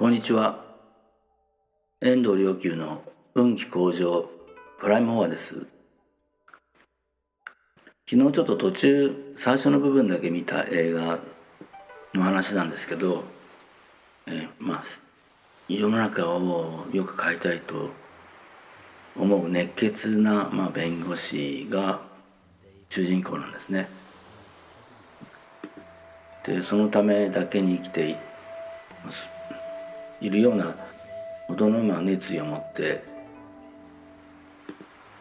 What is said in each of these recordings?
こんにちは。遠藤良久の運気向上プライムフォアです。昨日ちょっと途中最初の部分だけ見た映画の話なんですけど、えまあ世の中をよく変えたいと思う熱血な、まあ、弁護士が主人公なんですね。でそのためだけに生きていますいるようなほどのまあ熱意を持って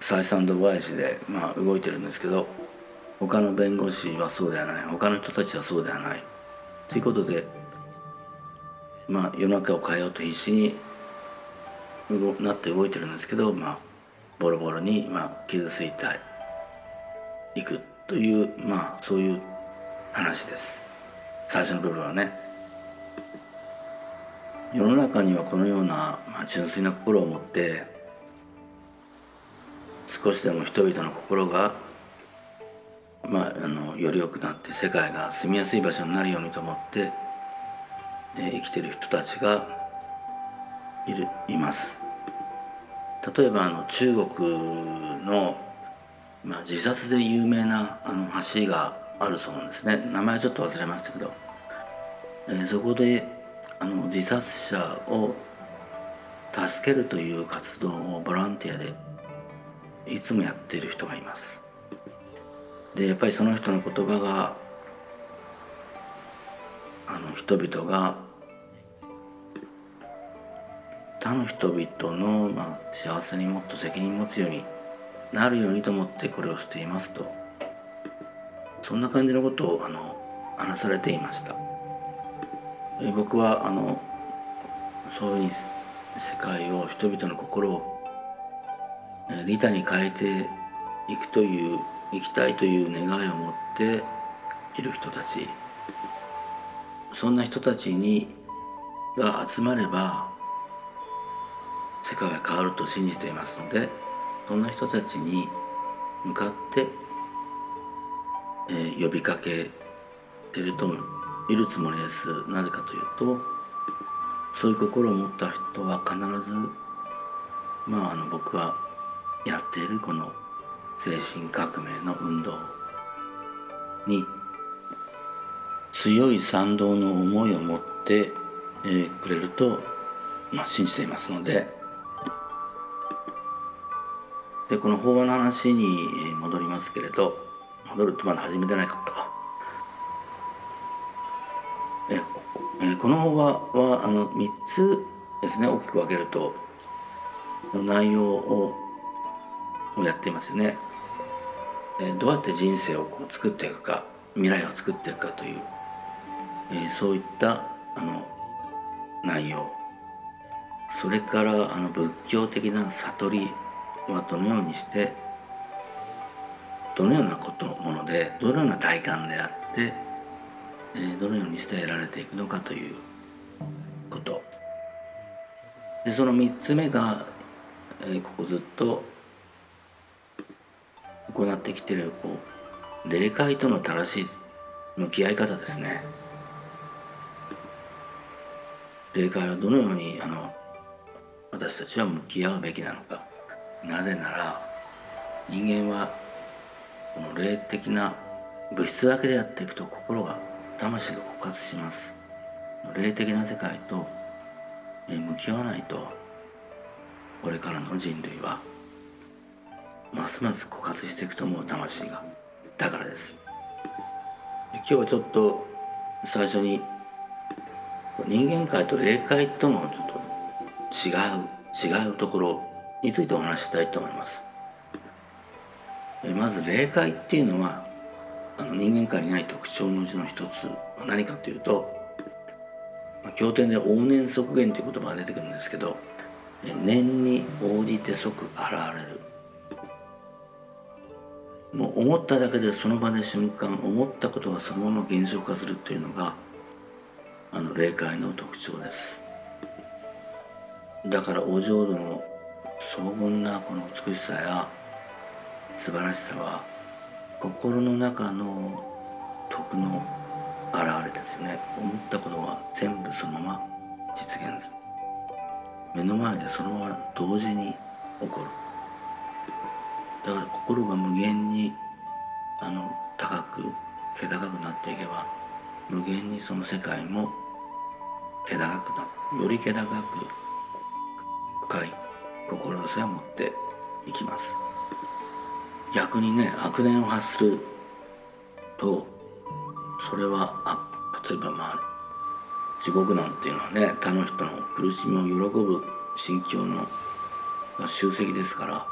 採算度外視でまあ動いてるんですけど他の弁護士はそうではない他の人たちはそうではないということでまあ世の中を変えようと必死になって動いてるんですけどまあボロボロにまあ傷ついていくというまあそういう話です最初の部分はね。世の中にはこのような、まあ、純粋な心を持って少しでも人々の心が、まあ、あのより良くなって世界が住みやすい場所になるようにと思って、えー、生きてる人たちがいるいます。例えばあの中国の、まあ、自殺で有名なあの橋があるそうなんですね。名前ちょっと忘れましたけど、えー、そこであの自殺者を助けるという活動をボランティアでいつもやっている人がいますでやっぱりその人の言葉があの人々が他の人々の、まあ、幸せにもっと責任持つようになるようにと思ってこれをしていますとそんな感じのことをあの話されていました。僕はあのそういう世界を人々の心を利他に変えていくという生きたいという願いを持っている人たち。そんな人たちにが集まれば世界が変わると信じていますのでそんな人たちに向かって、えー、呼びかけてると思いますいるつもりです。なぜかというとそういう心を持った人は必ずまああの僕はやっているこの精神革命の運動に強い賛同の思いを持って、えー、くれると、まあ、信じていますので。でこの法話の話に戻りますけれど戻るとまだ始めてないか。えこの法話はあの3つですね大きく分けると内容をやっていますよね。えどうやって人生をこう作っていくか未来を作っていくかという、えそういったあの内容それからあの仏教的な悟りはどのようにしてどのようなことものでどのような体感であってどのようにして得られていくのかということ。でその3つ目が、ここずっと行ってきてるこう霊界との正しい向き合い方ですね。霊界はどのようにあの私たちは向き合うべきなのか。なぜなら人間はこの霊的な物質だけでやっていくと心が魂が枯渇します。霊的な世界と向き合わないとこれからの人類はますます枯渇していくと思う魂がだからです。今日はちょっと最初に人間界と霊界とのちょっと違う違うところについてお話したいと思います。まず霊界っていうのはあの人間界にない特徴のうちの一つは何かというと経典で往年即現という言葉が出てくるんですけど念に応じて即現れる。もう思っただけでその場で瞬間思ったことがそのまま現象化するというのがあの霊界の特徴です。だからお浄土の荘厳なこの美しさや素晴らしさは心の中の徳の表れですよね。思ったことは全部そのまま実現です目の前でそのまま同時に起こる。だから心が無限にあの高く気高くなっていけば無限にその世界も気高くなる。より気高く深い心寄せを持っていきます。逆にね悪念を発するとそれはあ例えばまあ地獄なんていうのはね他の人の苦しみを喜ぶ心境の集積ですから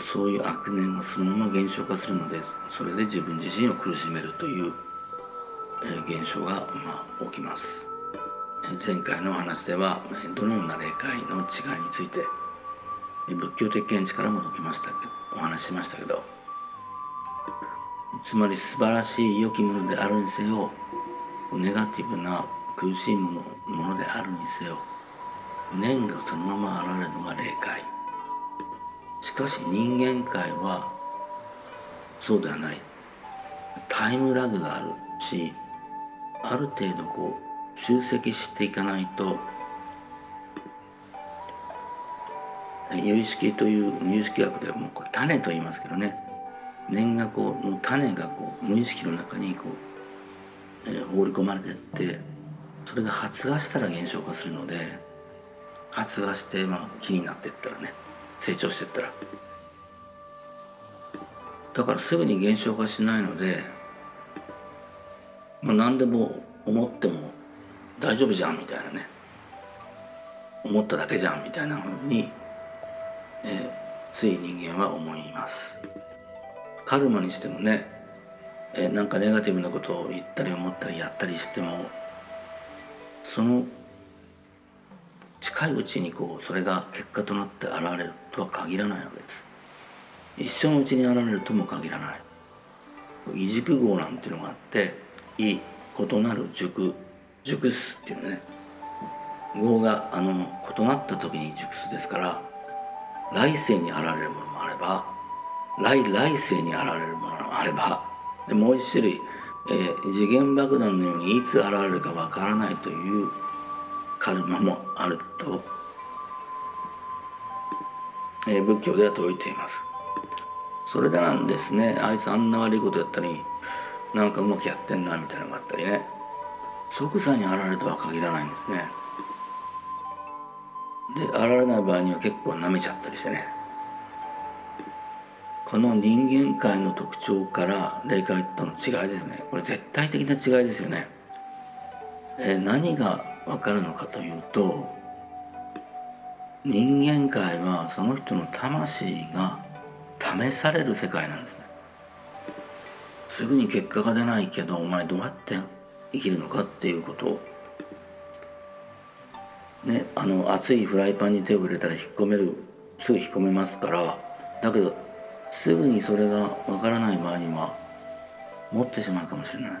そういう悪念がそのまま減少化するのでそれで自分自身を苦しめるという、え現象が、まあ、起きます。前回の話ではどのような霊界の違いについて仏教的見地からも解きましたけどお話ししましたけどつまり素晴らしい良きものであるにせよネガティブな苦しいものものであるにせよ念がそのまま現れるのが霊界。しかし人間界はそうではない。タイムラグがあるしある程度こう集積していかないと有意識という有意識学ではもうこれ種と言いますけどね。念がこうの種がこう無意識の中にこう、えー、放り込まれていってそれが発芽したら減少化するので発芽して、まあ、木になっていったらね成長していったら。だからすぐに減少化しないので、まあ、何でも思っても大丈夫じゃんみたいなね。思っただけじゃんみたいなふうに、え、つい人間は思います。カルマにしてもね、え、なんかネガティブなことを言ったり思ったりやったりしてもその近いうちにこうそれが結果となって現れるとは限らないわけです。一生のうちに現れるとも限らない。異軸号なんていうのがあって異異なる熟熟すっていうね。語があの異なった時に熟すですから来世に現れるものもあれば来来世に現れるものもあればでもう一種類、えー、次元爆弾のようにいつ現れるかわからないというカルマもあると、えー、仏教では説いています。それでなんですねあいつあんな悪いことやったりなんかうまくやってんなみたいなのがあったりね。即座に現れるとは限らないんですね。で現れない場合には結構舐めちゃったりしてね。この人間界の特徴から霊界との違いですね。これ絶対的な違いですよね、え何が分かるのかというと人間界はその人の魂が試される世界なんですね。すぐに結果が出ないけどお前どうやって生きるのかっていうことをねあの熱いフライパンに手を入れたら引っ込めるすぐ引っ込めますからだけどすぐにそれがわからない場合には持ってしまうかもしれない、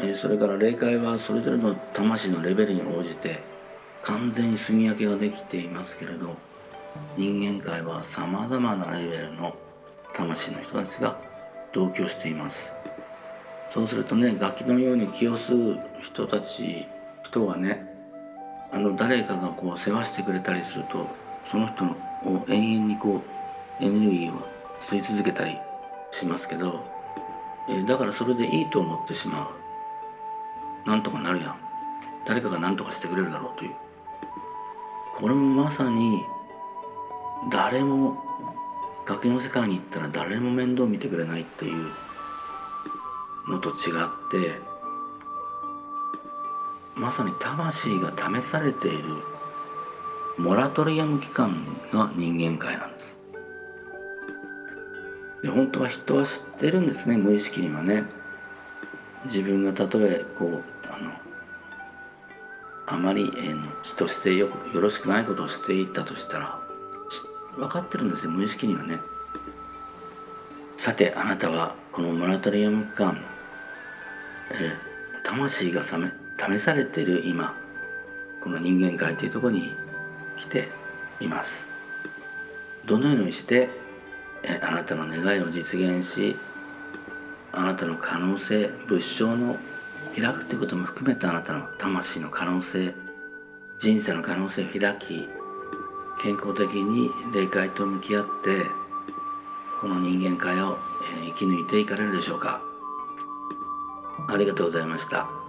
え、それから霊界はそれぞれの魂のレベルに応じて完全に住み分けができていますけれど人間界はさまざまなレベルの魂の人たちが同居しています。そうするとねガキのように気を吸う人たち人はねあの誰かがこう世話してくれたりするとその人のを永遠にこうエネルギーを吸い続けたりしますけど、え、だからそれでいいと思ってしまう。なんとかなるやん。誰かが何とかしてくれるだろうという。これもまさに誰も崖の世界に行ったら誰も面倒見てくれないっていうのと違ってまさに魂が試されているモラトリアム期間が人間界なんです。で本当は人は知ってるんですね無意識にはね。自分がたとえこうあのあまり、えー、人してよよろしくないことをしていったとしたら分かってるんですよ無意識にはね。さてあなたはこのモラトリアム期間え魂が試されている今この人間界というところに来ていますどのようにしてあなたの願いを実現しあなたの可能性仏性の開くってことも含めたあなたの魂の可能性人生の可能性を開き健康的に霊界と向き合ってこの人間界を生き抜いていかれるでしょうかありがとうございました。